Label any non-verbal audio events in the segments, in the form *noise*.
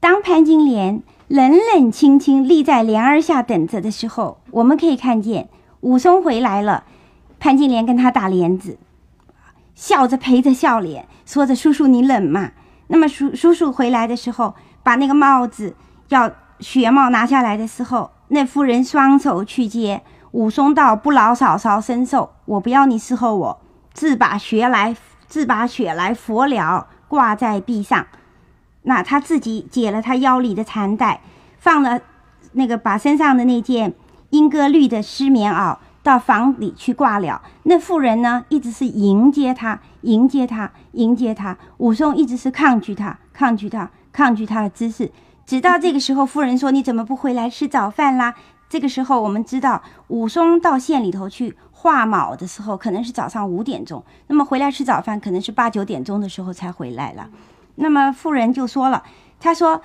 当潘金莲冷冷清清立在帘儿下等着的时候，我们可以看见武松回来了。潘金莲跟他打帘子，笑着陪着笑脸，说着：“叔叔你冷吗？”那么叔叔叔回来的时候，把那个帽子要雪帽拿下来的时候，那妇人双手去接。武松道：“不劳嫂嫂身受，我不要你伺候我，自把雪来，自把雪来佛了，挂在壁上。那他自己解了他腰里的缠带，放了那个把身上的那件莺歌绿的湿棉袄到房里去挂了。那妇人呢，一直是迎接他，迎接他，迎接他。武松一直是抗拒他，抗拒他，抗拒他的姿势。直到这个时候，妇人说：“你怎么不回来吃早饭啦？”这个时候，我们知道武松到县里头去画卯的时候，可能是早上五点钟。那么回来吃早饭，可能是八九点钟的时候才回来了。那么妇人就说了：“他说，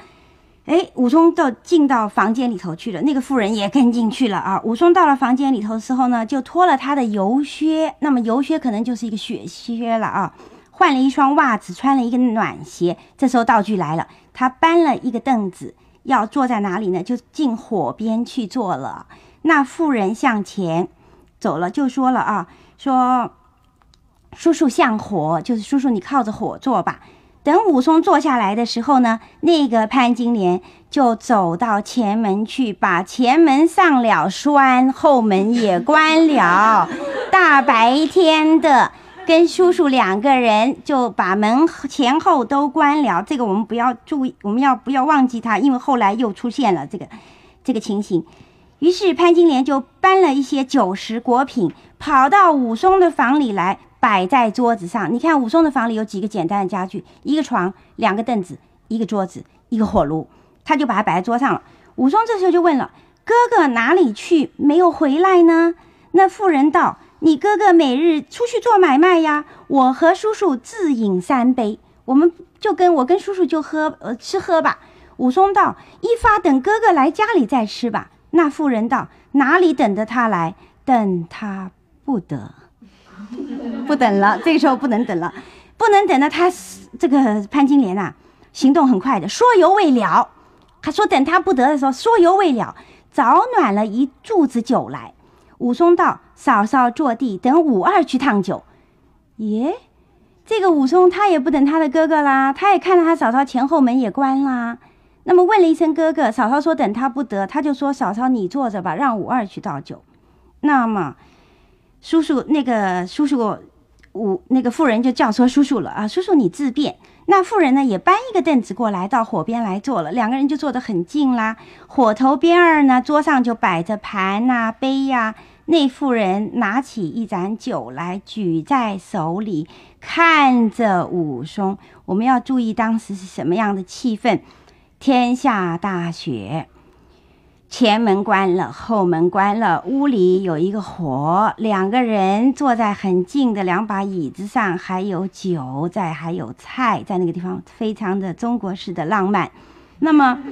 哎，武松到进到房间里头去了，那个妇人也跟进去了啊。武松到了房间里头的时候呢，就脱了他的油靴，那么油靴可能就是一个雪靴了啊，换了一双袜子，穿了一个暖鞋。这时候道具来了，他搬了一个凳子。”要坐在哪里呢？就进火边去坐了。那妇人向前走了，就说了啊，说叔叔向火，就是叔叔你靠着火坐吧。等武松坐下来的时候呢，那个潘金莲就走到前门去，把前门上了栓，后门也关了。*laughs* 大白天的。跟叔叔两个人就把门前后都关了，这个我们不要注意，我们要不要忘记他？因为后来又出现了这个这个情形。于是潘金莲就搬了一些酒食果品，跑到武松的房里来，摆在桌子上。你看武松的房里有几个简单的家具：一个床、两个凳子、一个桌子、一个火炉，他就把它摆在桌上了。武松这时候就问了：“哥哥哪里去？没有回来呢？”那妇人道。你哥哥每日出去做买卖呀，我和叔叔自饮三杯，我们就跟我跟叔叔就喝呃吃喝吧。武松道：“一发等哥哥来家里再吃吧。”那妇人道：“哪里等着他来？等他不得，*laughs* 不等了。这个时候不能等了，不能等了。他这个潘金莲呐，行动很快的，说犹未了。他说等他不得的时候，说犹未了，早暖了一柱子酒来。武松道。嫂嫂坐地，等武二去烫酒。耶，这个武松他也不等他的哥哥啦，他也看到他嫂嫂前后门也关啦。那么问了一声哥哥，嫂嫂说等他不得，他就说嫂嫂你坐着吧，让武二去倒酒。那么叔叔那个叔叔武那个妇人就叫说叔叔了啊，叔叔你自便。那妇人呢也搬一个凳子过来到火边来坐了，两个人就坐得很近啦。火头边儿呢桌上就摆着盘呐杯呀。那妇人拿起一盏酒来，举在手里，看着武松。我们要注意当时是什么样的气氛？天下大雪，前门关了，后门关了，屋里有一个火，两个人坐在很近的两把椅子上，还有酒在，还有菜在那个地方，非常的中国式的浪漫。那么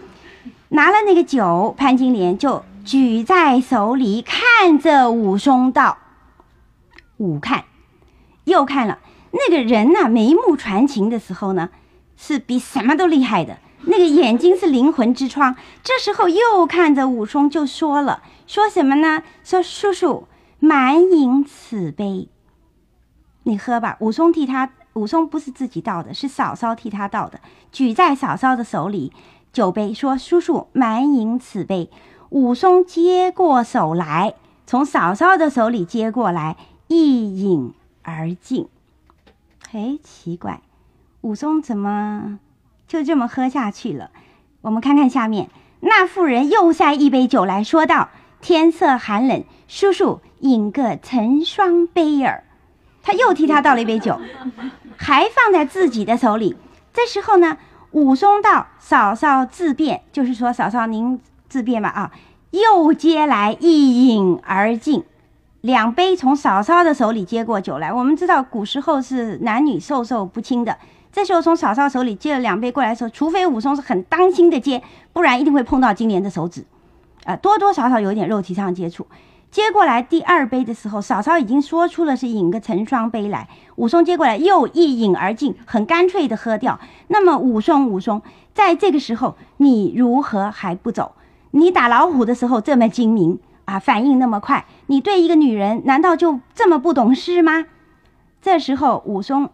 拿了那个酒，潘金莲就。举在手里，看着武松道：“武看，又看了那个人呐，眉目传情的时候呢，是比什么都厉害的。那个眼睛是灵魂之窗。这时候又看着武松，就说了：说什么呢？说叔叔满饮此杯，你喝吧。武松替他，武松不是自己倒的，是嫂嫂替他倒的。举在嫂嫂的手里，酒杯，说叔叔满饮此杯。”武松接过手来，从嫂嫂的手里接过来，一饮而尽。嘿，奇怪，武松怎么就这么喝下去了？我们看看下面，那妇人又塞一杯酒来说道：“天色寒冷，叔叔饮个成双杯儿。”他又替他倒了一杯酒，*laughs* 还放在自己的手里。这时候呢，武松道：“嫂嫂自便，就是说，嫂嫂您。”自便吧啊！又接来一饮而尽，两杯从嫂嫂的手里接过酒来。我们知道古时候是男女授受不亲的，这时候从嫂嫂手里接了两杯过来的时候，除非武松是很当心的接，不然一定会碰到金莲的手指，啊，多多少少有一点肉体上的接触。接过来第二杯的时候，嫂嫂已经说出了是饮个成双杯来。武松接过来又一饮而尽，很干脆的喝掉。那么武松，武松，在这个时候你如何还不走？你打老虎的时候这么精明啊，反应那么快，你对一个女人难道就这么不懂事吗？这时候武松，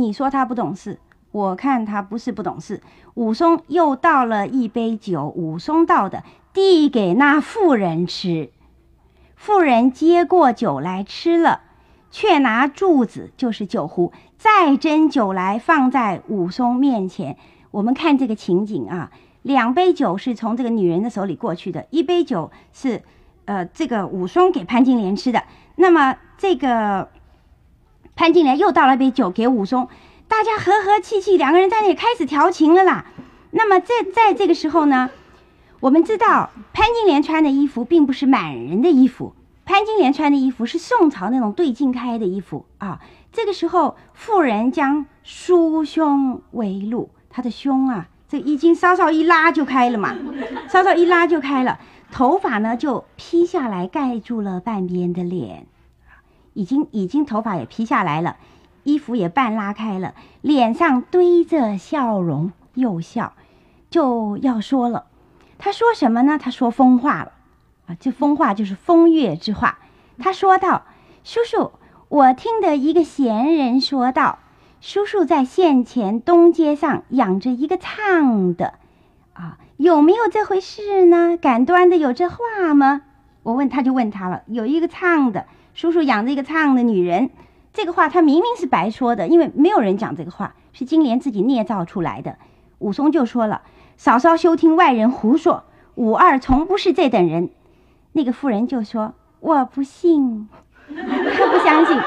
你说他不懂事，我看他不是不懂事。武松又倒了一杯酒，武松倒的，递给那妇人吃。妇人接过酒来吃了，却拿柱子，就是酒壶，再斟酒来放在武松面前。我们看这个情景啊，两杯酒是从这个女人的手里过去的，一杯酒是，呃，这个武松给潘金莲吃的。那么这个潘金莲又倒了杯酒给武松，大家和和气气，两个人在那里开始调情了啦。那么在在这个时候呢？我们知道潘金莲穿的衣服并不是满人的衣服，潘金莲穿的衣服是宋朝那种对襟开的衣服啊。这个时候，妇人将梳胸为露，她的胸啊，这衣襟稍稍一拉就开了嘛，稍稍一拉就开了，头发呢就披下来盖住了半边的脸，已经已经头发也披下来了，衣服也半拉开了，脸上堆着笑容，又笑，就要说了。他说什么呢？他说疯话了，啊，这疯话就是风月之话。他说道：“叔叔，我听得一个闲人说道，叔叔在县前东街上养着一个唱的，啊，有没有这回事呢？敢端的有这话吗？”我问他就问他了，有一个唱的，叔叔养着一个唱的女人，这个话他明明是白说的，因为没有人讲这个话，是金莲自己捏造出来的。武松就说了。嫂嫂休听外人胡说，五二从不是这等人。那个妇人就说：“我不信，他不相信。”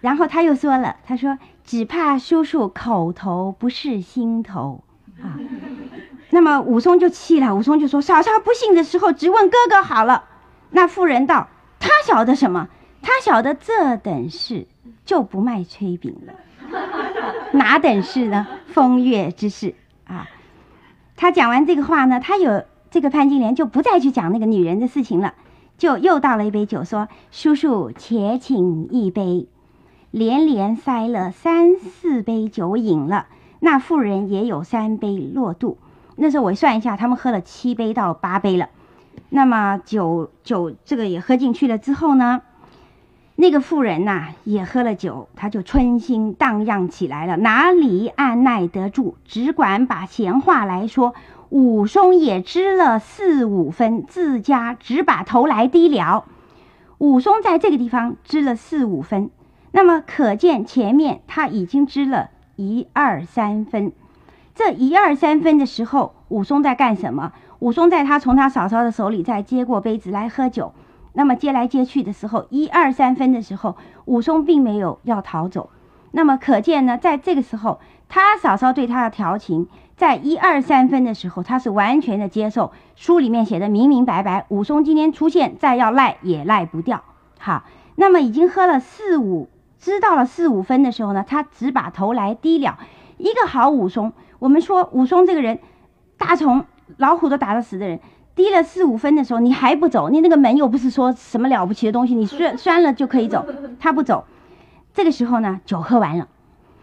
然后他又说了：“他说只怕叔叔口头不是心头啊。”那么武松就气了，武松就说：“嫂嫂不信的时候，只问哥哥好了。”那妇人道：“他晓得什么？他晓得这等事，就不卖炊饼了。*laughs* ”哪等事呢？风月之事啊！他讲完这个话呢，他有这个潘金莲就不再去讲那个女人的事情了，就又倒了一杯酒，说：“叔叔且请一杯。”连连塞了三四杯酒饮了，那妇人也有三杯落肚。那时候我算一下，他们喝了七杯到八杯了。那么酒酒这个也喝进去了之后呢？那个妇人呐，也喝了酒，他就春心荡漾起来了，哪里按耐得住？只管把闲话来说。武松也知了四五分，自家只把头来低了。武松在这个地方知了四五分，那么可见前面他已经知了一二三分。这一二三分的时候，武松在干什么？武松在他从他嫂嫂的手里再接过杯子来喝酒。那么接来接去的时候，一二三分的时候，武松并没有要逃走。那么可见呢，在这个时候，他嫂嫂对他的调情，在一二三分的时候，他是完全的接受。书里面写的明明白白，武松今天出现，再要赖也赖不掉。好，那么已经喝了四五，知道了四五分的时候呢，他只把头来低了。一个好武松，我们说武松这个人，大虫老虎都打得死的人。低了四五分的时候，你还不走？你那个门又不是说什么了不起的东西，你拴拴 *laughs* 了就可以走。*laughs* 他不走，这个时候呢，酒喝完了，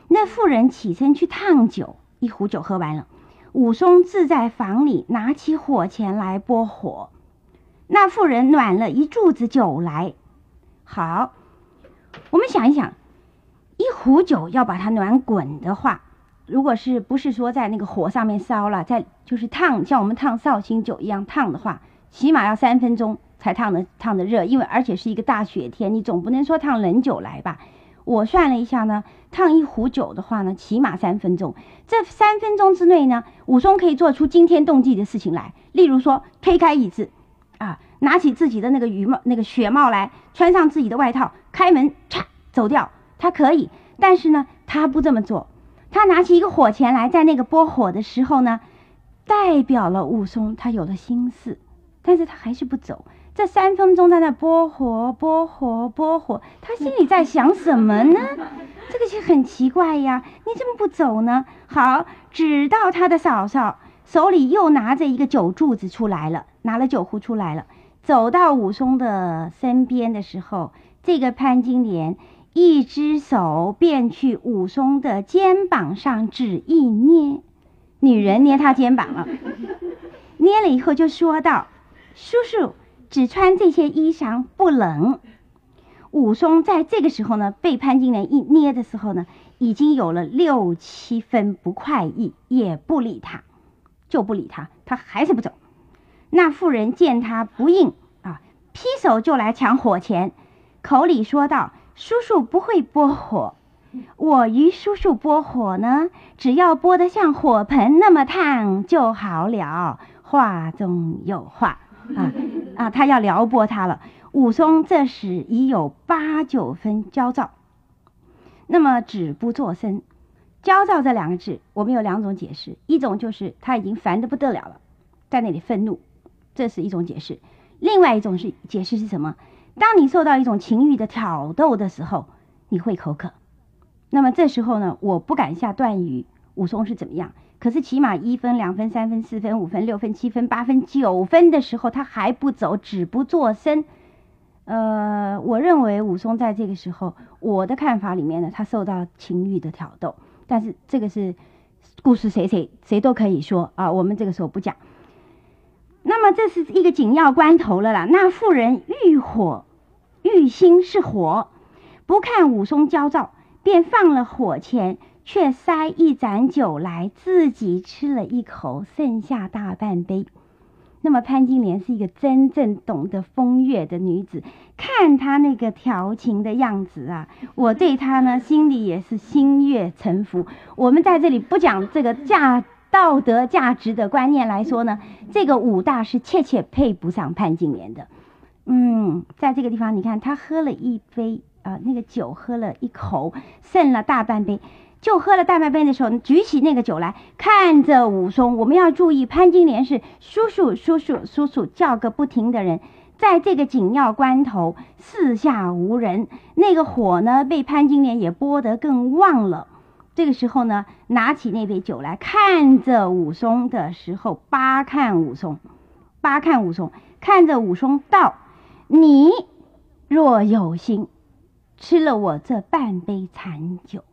那妇人起身去烫酒，一壶酒喝完了，武松自在房里拿起火钳来拨火，那妇人暖了一柱子酒来。好，我们想一想，一壶酒要把它暖滚的话。如果是不是说在那个火上面烧了，在就是烫，像我们烫绍兴酒一样烫的话，起码要三分钟才烫的烫的热，因为而且是一个大雪天，你总不能说烫冷酒来吧？我算了一下呢，烫一壶酒的话呢，起码三分钟。这三分钟之内呢，武松可以做出惊天动地的事情来，例如说推开椅子，啊，拿起自己的那个羽帽那个雪帽来，穿上自己的外套，开门嚓走掉，他可以，但是呢，他不这么做。他拿起一个火钳来，在那个拨火的时候呢，代表了武松他有了心思，但是他还是不走。这三分钟在那拨火、拨火、拨火，他心里在想什么呢？*laughs* 这个是很奇怪呀，你怎么不走呢？好，直到他的嫂嫂手里又拿着一个酒柱子出来了，拿了酒壶出来了，走到武松的身边的时候，这个潘金莲一只手便去武松的肩膀上指一捏，女人捏他肩膀了，捏了以后就说道：“叔叔只穿这些衣裳不冷。”武松在这个时候呢，被潘金莲一捏的时候呢，已经有了六七分不快意，也不理他，就不理他，他还是不走。那妇人见他不应啊，劈手就来抢火钳，口里说道：“叔叔不会拨火，我与叔叔拨火呢，只要拨得像火盆那么烫就好了。”话中有话啊啊，他要撩拨他了。武松这时已有八九分焦躁，那么止不作声。焦躁这两个字，我们有两种解释：一种就是他已经烦得不得了了，在那里愤怒，这是一种解释；另外一种是解释是什么？当你受到一种情欲的挑逗的时候，你会口渴。那么这时候呢，我不敢下断语，武松是怎么样？可是起码一分、两分、三分、四分、五分、六分、七分、八分、九分的时候，他还不走，止不作声。呃，我认为武松在这个时候，我的看法里面呢，他受到情欲的挑逗，但是这个是故事，谁谁谁都可以说啊，我们这个时候不讲。那么这是一个紧要关头了啦，那妇人欲火玉心是火，不看武松焦躁，便放了火钱，却塞一盏酒来，自己吃了一口，剩下大半杯。那么潘金莲是一个真正懂得风月的女子，看她那个调情的样子啊，我对她呢心里也是心悦诚服。我们在这里不讲这个价道德价值的观念来说呢，这个武大是切切配不上潘金莲的。嗯，在这个地方你看，他喝了一杯啊，那个酒喝了一口，剩了大半杯。就喝了大半杯的时候，举起那个酒来看着武松。我们要注意，潘金莲是叔叔、叔叔、叔叔叫个不停的人，在这个紧要关头，四下无人，那个火呢被潘金莲也拨得更旺了。这个时候呢，拿起那杯酒来看着武松的时候，八看武松，八看武松，看着武松道：“你若有心，吃了我这半杯残酒。”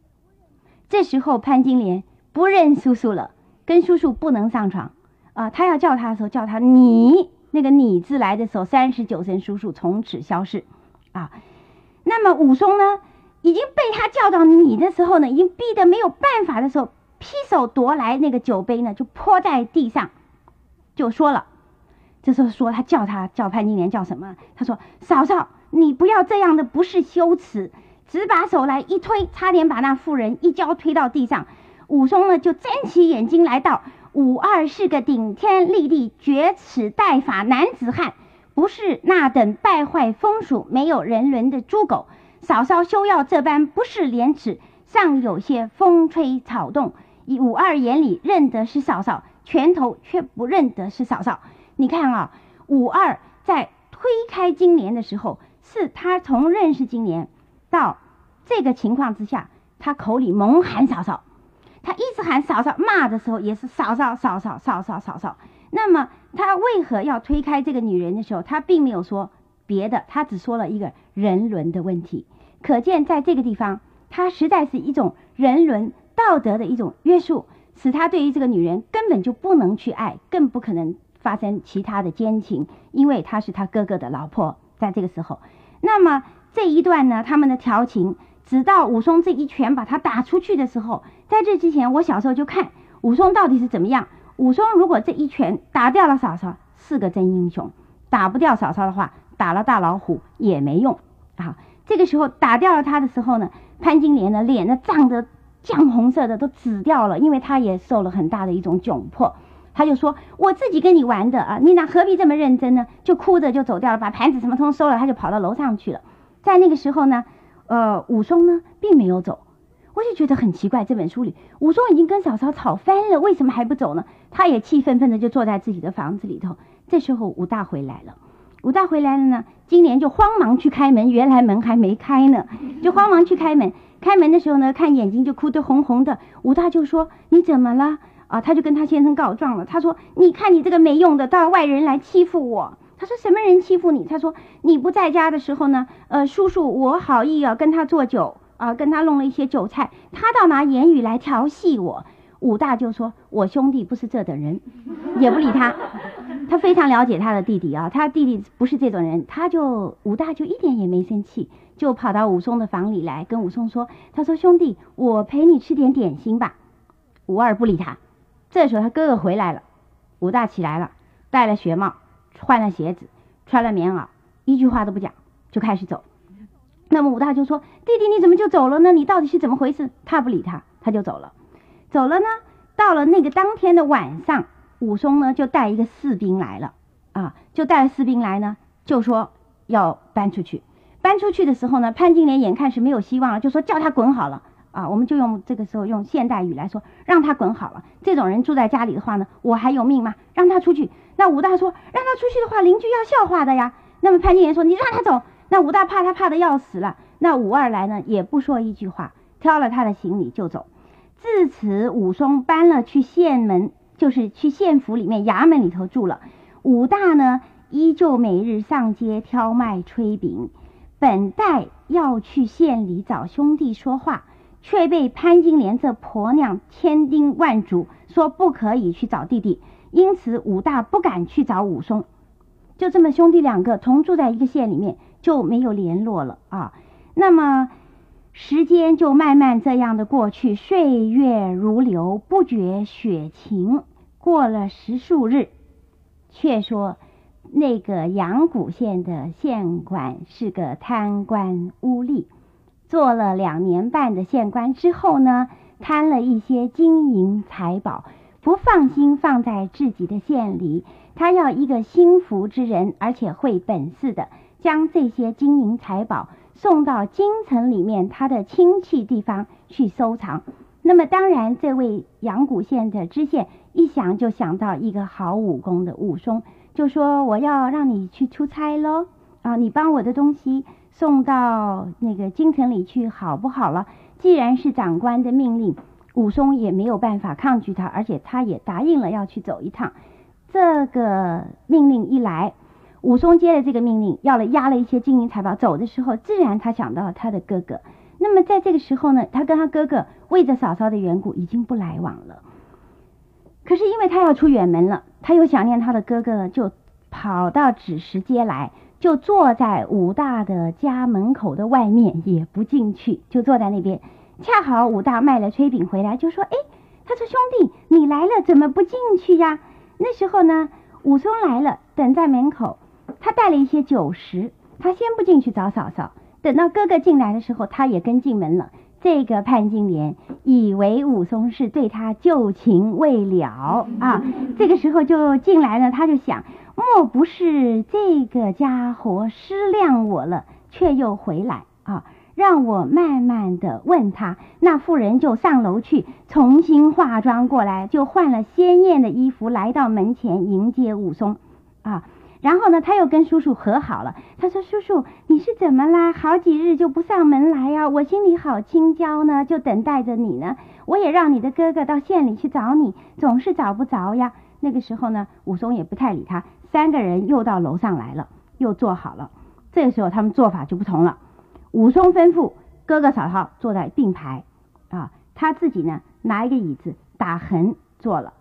这时候潘金莲不认叔叔了，跟叔叔不能上床啊！他要叫他的时候叫他你，那个你字来的时候，三十九声叔叔从此消失啊。那么武松呢，已经被他叫到你的时候呢，已经逼得没有办法的时候，劈手夺来那个酒杯呢，就泼在地上，就说了。这时候说他叫他叫潘金莲叫什么？他说嫂嫂，你不要这样的，不是羞耻。只把手来一推，差点把那妇人一跤推到地上。武松呢，就睁起眼睛来道：“武二是个顶天立地、绝耻待法男子汉，不是那等败坏风俗、没有人伦的猪狗。嫂嫂休要这般不识廉耻，尚有些风吹草动。以武二眼里认得是嫂嫂，拳头却不认得是嫂嫂。你看啊，五二在推开金莲的时候，是他从认识金莲。”到这个情况之下，他口里猛喊嫂嫂，他一直喊嫂嫂，骂的时候也是嫂嫂嫂嫂嫂嫂嫂嫂。那么他为何要推开这个女人的时候，他并没有说别的，他只说了一个人伦的问题。可见在这个地方，他实在是一种人伦道德的一种约束，使他对于这个女人根本就不能去爱，更不可能发生其他的奸情，因为她是他哥哥的老婆。在这个时候，那么。这一段呢，他们的调情，直到武松这一拳把他打出去的时候，在这之前，我小时候就看武松到底是怎么样。武松如果这一拳打掉了嫂嫂，是个真英雄；打不掉嫂嫂的话，打了大老虎也没用啊。这个时候打掉了他的时候呢，潘金莲呢脸呢涨得酱红色的都紫掉了，因为他也受了很大的一种窘迫。他就说：“我自己跟你玩的啊，你哪何必这么认真呢？”就哭着就走掉了，把盘子什么通收了，他就跑到楼上去了。在那个时候呢，呃，武松呢并没有走，我就觉得很奇怪。这本书里，武松已经跟嫂嫂吵翻了，为什么还不走呢？他也气愤愤的就坐在自己的房子里头。这时候武大回来了，武大回来了呢，金莲就慌忙去开门，原来门还没开呢，就慌忙去开门。开门的时候呢，看眼睛就哭得红红的。武大就说：“你怎么了？”啊，他就跟他先生告状了。他说：“你看你这个没用的，到外人来欺负我。”他说什么人欺负你？他说你不在家的时候呢，呃，叔叔我好意啊跟他做酒啊，跟他弄了一些酒菜，他倒拿言语来调戏我。武大就说：“我兄弟不是这等人，也不理他。他非常了解他的弟弟啊，他弟弟不是这种人，他就武大就一点也没生气，就跑到武松的房里来跟武松说：‘他说兄弟，我陪你吃点点心吧。’武二不理他。这时候他哥哥回来了，武大起来了，戴了雪帽，换了鞋子，穿了棉袄，一句话都不讲就开始走。那么武大就说：‘弟弟你怎么就走了呢？你到底是怎么回事？’他不理他，他就走了。”走了呢，到了那个当天的晚上，武松呢就带一个士兵来了，啊，就带士兵来呢，就说要搬出去。搬出去的时候呢，潘金莲眼看是没有希望了，就说叫他滚好了，啊，我们就用这个时候用现代语来说，让他滚好了。这种人住在家里的话呢，我还有命吗？让他出去。那武大说，让他出去的话，邻居要笑话的呀。那么潘金莲说，你让他走。那武大怕他怕的要死了。那武二来呢，也不说一句话，挑了他的行李就走。自此，武松搬了去县门，就是去县府里面衙门里头住了。武大呢，依旧每日上街挑麦炊饼。本待要去县里找兄弟说话，却被潘金莲这婆娘千叮万嘱，说不可以去找弟弟。因此，武大不敢去找武松。就这么，兄弟两个同住在一个县里面，就没有联络了啊。那么。时间就慢慢这样的过去，岁月如流，不觉雪晴。过了十数日，却说那个阳谷县的县官是个贪官污吏，做了两年半的县官之后呢，贪了一些金银财宝，不放心放在自己的县里，他要一个心服之人，而且会本事的，将这些金银财宝。送到京城里面他的亲戚地方去收藏。那么当然，这位阳谷县的知县一想就想到一个好武功的武松，就说我要让你去出差喽啊，你帮我的东西送到那个京城里去好不好了？既然是长官的命令，武松也没有办法抗拒他，而且他也答应了要去走一趟。这个命令一来。武松接了这个命令，要了押了一些金银财宝，走的时候，自然他想到了他的哥哥。那么在这个时候呢，他跟他哥哥为着嫂嫂的缘故，已经不来往了。可是因为他要出远门了，他又想念他的哥哥了，就跑到紫石街来，就坐在武大的家门口的外面，也不进去，就坐在那边。恰好武大卖了炊饼回来，就说：“哎，他说兄弟，你来了，怎么不进去呀？”那时候呢，武松来了，等在门口。他带了一些酒食，他先不进去找嫂嫂，等到哥哥进来的时候，他也跟进门了。这个潘金莲以为武松是对他旧情未了啊，这个时候就进来了。他就想，莫不是这个家伙失谅我了，却又回来啊？让我慢慢的问他。那妇人就上楼去重新化妆过来，就换了鲜艳的衣服，来到门前迎接武松啊。然后呢，他又跟叔叔和好了。他说：“叔叔，你是怎么啦？好几日就不上门来呀？我心里好清焦呢，就等待着你呢。我也让你的哥哥到县里去找你，总是找不着呀。”那个时候呢，武松也不太理他。三个人又到楼上来了，又坐好了。这时候他们做法就不同了。武松吩咐哥哥嫂嫂坐在并排，啊，他自己呢拿一个椅子打横坐了。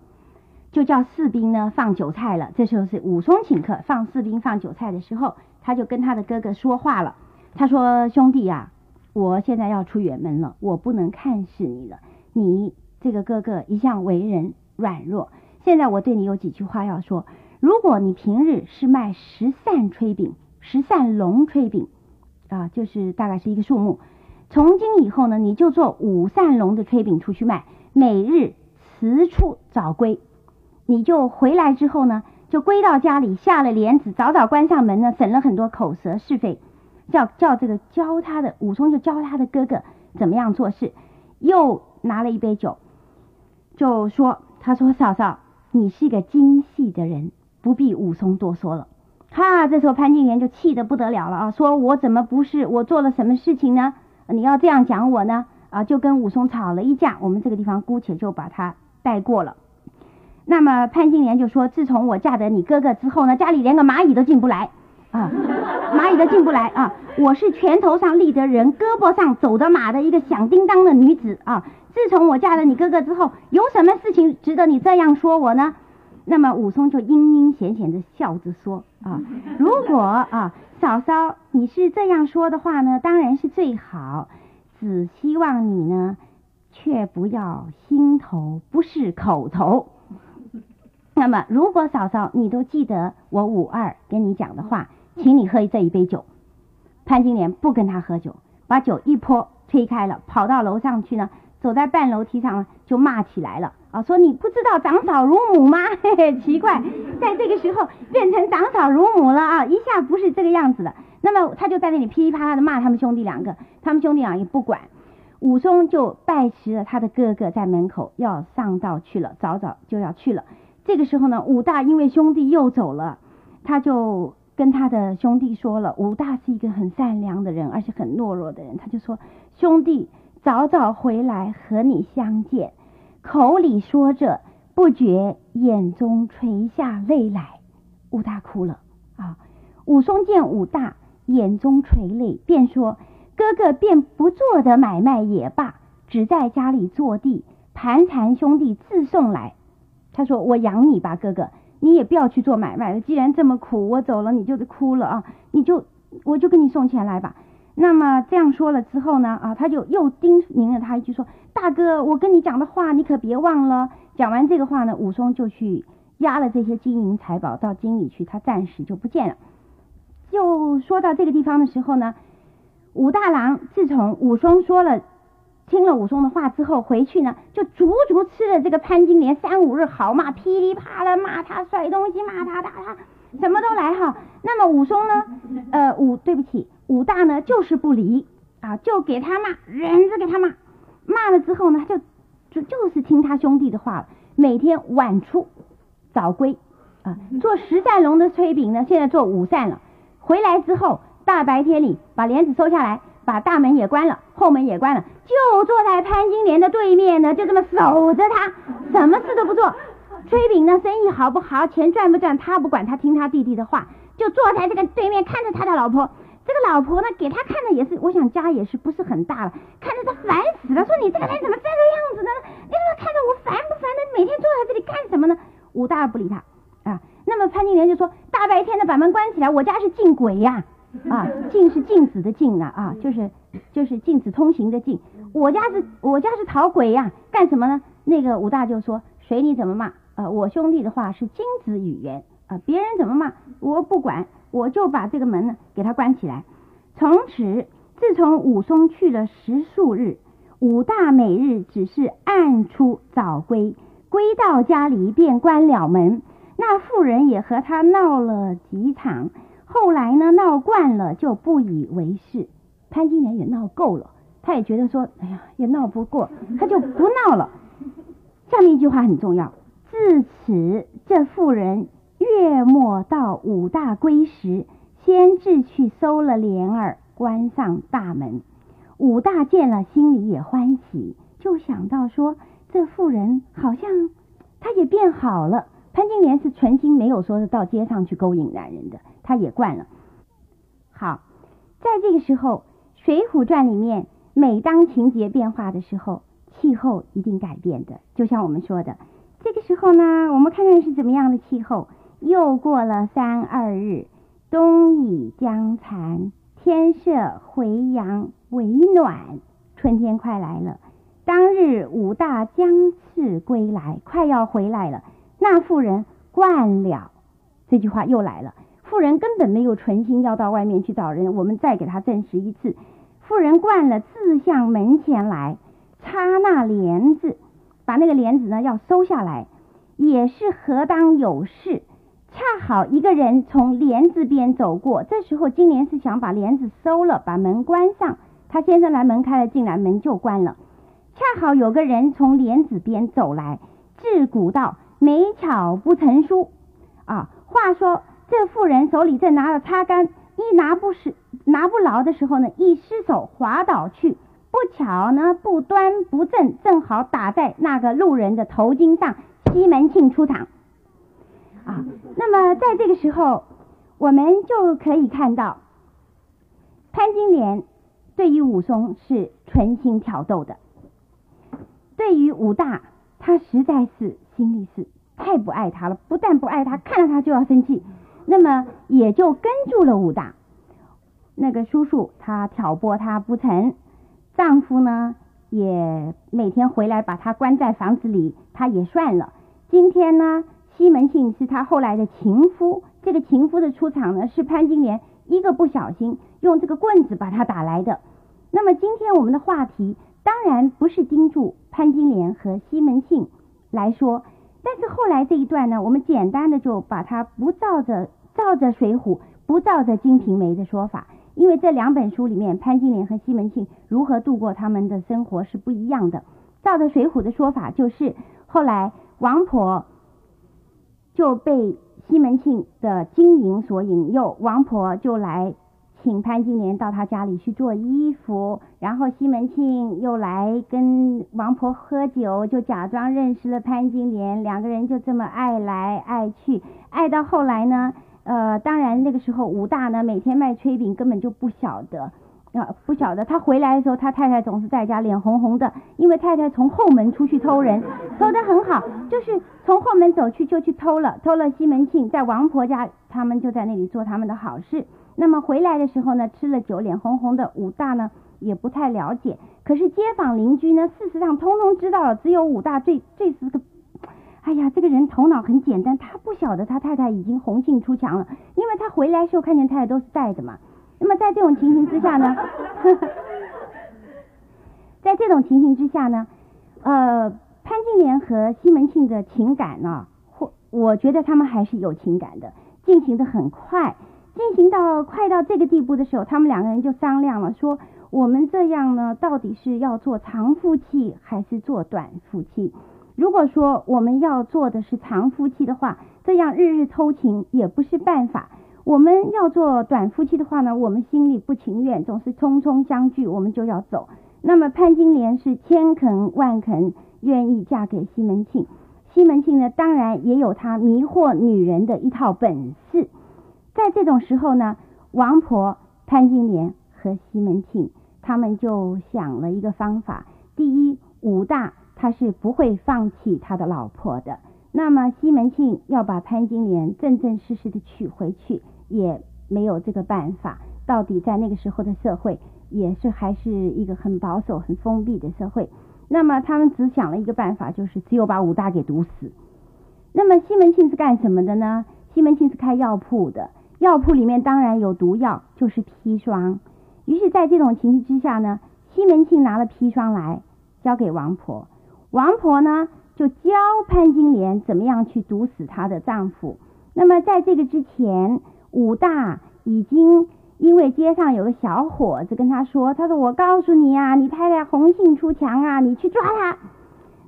就叫士兵呢放酒菜了。这时候是武松请客，放士兵放酒菜的时候，他就跟他的哥哥说话了。他说：“兄弟呀，我现在要出远门了，我不能看视你了。你这个哥哥一向为人软弱，现在我对你有几句话要说。如果你平日是卖十扇炊饼，十扇龙炊饼，啊，就是大概是一个数目。从今以后呢，你就做五扇龙的炊饼出去卖，每日辞处早归。”你就回来之后呢，就归到家里，下了帘子，早早关上门呢，省了很多口舌是非。叫叫这个教他的武松就教他的哥哥怎么样做事，又拿了一杯酒，就说：“他说嫂嫂，你是个精细的人，不必武松多说了。”哈，这时候潘金莲就气得不得了了啊，说我怎么不是我做了什么事情呢？你要这样讲我呢？啊，就跟武松吵了一架。我们这个地方姑且就把它带过了。那么潘金莲就说：“自从我嫁得你哥哥之后呢，家里连个蚂蚁都进不来啊，*laughs* 蚂蚁都进不来啊！我是拳头上立着人，胳膊上走着马的一个响叮当的女子啊！自从我嫁了你哥哥之后，有什么事情值得你这样说我呢？”那么武松就阴阴险险的笑着说：“啊，*laughs* 如果啊，嫂嫂你是这样说的话呢，当然是最好，只希望你呢，却不要心头不是口头。”那么，如果嫂嫂你都记得我五二跟你讲的话，请你喝这一杯酒。潘金莲不跟他喝酒，把酒一泼，推开了，跑到楼上去呢，走在半楼梯上就骂起来了啊，说你不知道长嫂如母吗？*laughs* 嘿嘿，奇怪，在这个时候变成长嫂如母了啊，一下不是这个样子了。那么他就在那里噼里啪啦的骂他们兄弟两个，他们兄弟俩也不管。武松就拜辞了他的哥哥，在门口要上道去了，早早就要去了。这个时候呢，武大因为兄弟又走了，他就跟他的兄弟说了。武大是一个很善良的人，而且很懦弱的人，他就说：“兄弟，早早回来和你相见。”口里说着，不觉眼中垂下泪来。武大哭了啊！武松见武大眼中垂泪，便说：“哥哥便不做的买卖也罢，只在家里坐地盘缠兄弟自送来。”他说：“我养你吧，哥哥，你也不要去做买卖了。既然这么苦，我走了你就得哭了啊！你就我就给你送钱来吧。”那么这样说了之后呢，啊，他就又叮咛了他一句说：“大哥，我跟你讲的话，你可别忘了。”讲完这个话呢，武松就去押了这些金银财宝到京里去，他暂时就不见了。就说到这个地方的时候呢，武大郎自从武松说了。听了武松的话之后，回去呢就足足吃了这个潘金莲三五日好骂，噼里啪啦骂他，摔东西骂他，打他，什么都来哈。那么武松呢，呃武对不起，武大呢就是不离啊，就给他骂，忍着给他骂，骂了之后呢，他就就就是听他兄弟的话了，每天晚出早归啊，做十善龙的炊饼呢，现在做五善了，回来之后大白天里把帘子收下来。把大门也关了，后门也关了，就坐在潘金莲的对面呢，就这么守着他，什么事都不做。炊饼呢，生意好不好，钱赚不赚，他不管，他听他弟弟的话，就坐在这个对面看着他的老婆。这个老婆呢，给他看的也是，我想家也是不是很大了，看着他烦死了，说你这个人怎么这个样子呢？你怎么看着我烦不烦呢？每天坐在这里干什么呢？武大不理他啊。那么潘金莲就说：大白天的把门关起来，我家是进鬼呀。啊，禁是禁止的禁啊，啊，就是就是禁止通行的禁。我家是我家是讨鬼呀，干什么呢？那个武大就说随你怎么骂，呃，我兄弟的话是金子语言啊，别人怎么骂我不管，我就把这个门呢给他关起来。从此，自从武松去了十数日，武大每日只是暗出早归，归到家里便关了门。那妇人也和他闹了几场。后来呢，闹惯了就不以为是。潘金莲也闹够了，他也觉得说，哎呀，也闹不过，他就不闹了。下面一句话很重要。自此，这妇人月末到武大归时，先至去收了帘儿，关上大门。武大见了，心里也欢喜，就想到说，这妇人好像她也变好了。潘金莲是存心没有说是到街上去勾引男人的。她也惯了。好，在这个时候，《水浒传》里面，每当情节变化的时候，气候一定改变的。就像我们说的，这个时候呢，我们看看是怎么样的气候。又过了三二日，冬已将残，天色回阳为暖，春天快来了。当日武大将次归来，快要回来了。那妇人惯了，这句话又来了。妇人根本没有存心要到外面去找人，我们再给他证实一次。妇人惯了，自向门前来插那帘子，把那个帘子呢要收下来，也是何当有事。恰好一个人从帘子边走过，这时候金莲是想把帘子收了，把门关上。他先生来门开了进来，门就关了。恰好有个人从帘子边走来，自古道：“美巧不成书。”啊，话说。这妇人手里正拿着擦杆，一拿不实拿不牢的时候呢，一失手滑倒去，不巧呢不端不正，正好打在那个路人的头巾上，西门庆出场。啊，那么在这个时候，我们就可以看到潘金莲对于武松是存心挑逗的，对于武大，他实在是心里是太不爱他了，不但不爱他，看到他就要生气，那么也就跟住了武大。那个叔叔他挑拨他不成，丈夫呢也每天回来把他关在房子里，他也算了。今天呢，西门庆是他后来的情夫，这个情夫的出场呢是潘金莲一个不小心用这个棍子把他打来的。那么今天我们的话题当然不是盯住潘金莲和西门庆来说，但是后来这一段呢，我们简单的就把它不照着照着《水浒》，不照着《金瓶梅》的说法。因为这两本书里面，潘金莲和西门庆如何度过他们的生活是不一样的。照着《水浒》的说法，就是后来王婆就被西门庆的经营所引诱，王婆就来请潘金莲到他家里去做衣服，然后西门庆又来跟王婆喝酒，就假装认识了潘金莲，两个人就这么爱来爱去，爱到后来呢。呃，当然那个时候武大呢，每天卖炊饼，根本就不晓得，啊，不晓得。他回来的时候，他太太总是在家脸红红的，因为太太从后门出去偷人，偷得很好，就是从后门走去就去偷了，偷了西门庆在王婆家，他们就在那里做他们的好事。那么回来的时候呢，吃了酒，脸红红的。武大呢也不太了解，可是街坊邻居呢，事实上通通知道了，只有武大最最是个。哎呀，这个人头脑很简单，他不晓得他太太已经红杏出墙了，因为他回来时候看见太太都是带的嘛。那么在这种情形之下呢，*laughs* 在这种情形之下呢，呃，潘金莲和西门庆的情感呢，或我觉得他们还是有情感的，进行的很快，进行到快到这个地步的时候，他们两个人就商量了，说我们这样呢，到底是要做长夫妻还是做短夫妻？如果说我们要做的是长夫妻的话，这样日日偷情也不是办法。我们要做短夫妻的话呢，我们心里不情愿，总是匆匆相聚，我们就要走。那么潘金莲是千肯万肯愿意嫁给西门庆，西门庆呢，当然也有他迷惑女人的一套本事。在这种时候呢，王婆、潘金莲和西门庆他们就想了一个方法：第一，武大。他是不会放弃他的老婆的。那么西门庆要把潘金莲正正式式的娶回去，也没有这个办法。到底在那个时候的社会，也是还是一个很保守、很封闭的社会。那么他们只想了一个办法，就是只有把武大给毒死。那么西门庆是干什么的呢？西门庆是开药铺的，药铺里面当然有毒药，就是砒霜。于是，在这种情形之下呢，西门庆拿了砒霜来交给王婆。王婆呢，就教潘金莲怎么样去毒死她的丈夫。那么在这个之前，武大已经因为街上有个小伙子跟他说：“他说我告诉你呀，你太太红杏出墙啊，你去抓他。”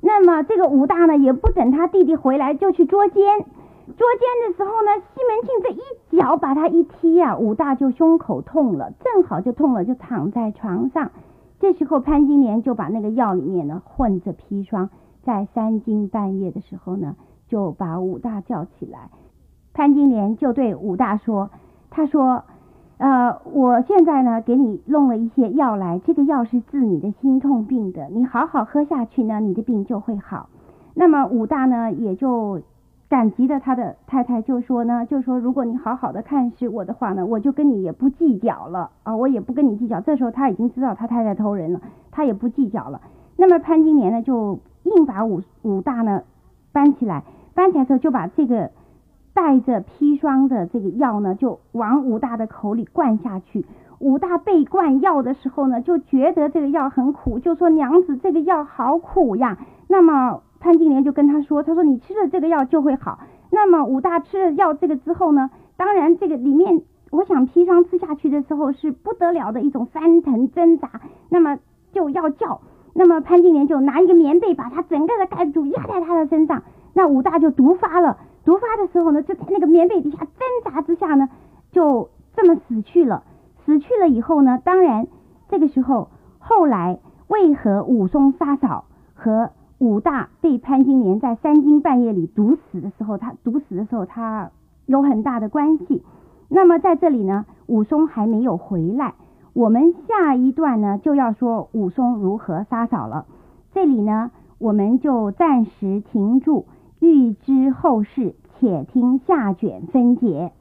那么这个武大呢，也不等他弟弟回来，就去捉奸。捉奸的时候呢，西门庆这一脚把他一踢啊，武大就胸口痛了，正好就痛了，就躺在床上。这时候，潘金莲就把那个药里面呢混着砒霜，在三更半夜的时候呢，就把武大叫起来。潘金莲就对武大说：“他说，呃，我现在呢给你弄了一些药来，这个药是治你的心痛病的，你好好喝下去呢，你的病就会好。”那么武大呢也就。感激的他的太太就说呢，就说如果你好好的看视我的话呢，我就跟你也不计较了啊，我也不跟你计较。这时候他已经知道他太太偷人了，他也不计较了。那么潘金莲呢，就硬把武武大呢搬起来，搬起来之后就把这个带着砒霜的这个药呢，就往武大的口里灌下去。武大被灌药的时候呢，就觉得这个药很苦，就说娘子这个药好苦呀。那么。潘金莲就跟他说：“他说你吃了这个药就会好。那么武大吃了药这个之后呢，当然这个里面，我想砒霜吃下去的时候是不得了的一种翻腾挣扎，那么就要叫。那么潘金莲就拿一个棉被把他整个的盖住，压在他的身上。那武大就毒发了。毒发的时候呢，就在那个棉被底下挣扎之下呢，就这么死去了。死去了以后呢，当然这个时候后来为何武松杀嫂和武大被潘金莲在三更半夜里毒死的时候，他毒死的时候，他有很大的关系。那么在这里呢，武松还没有回来，我们下一段呢就要说武松如何杀嫂了。这里呢，我们就暂时停住，欲知后事，且听下卷分解。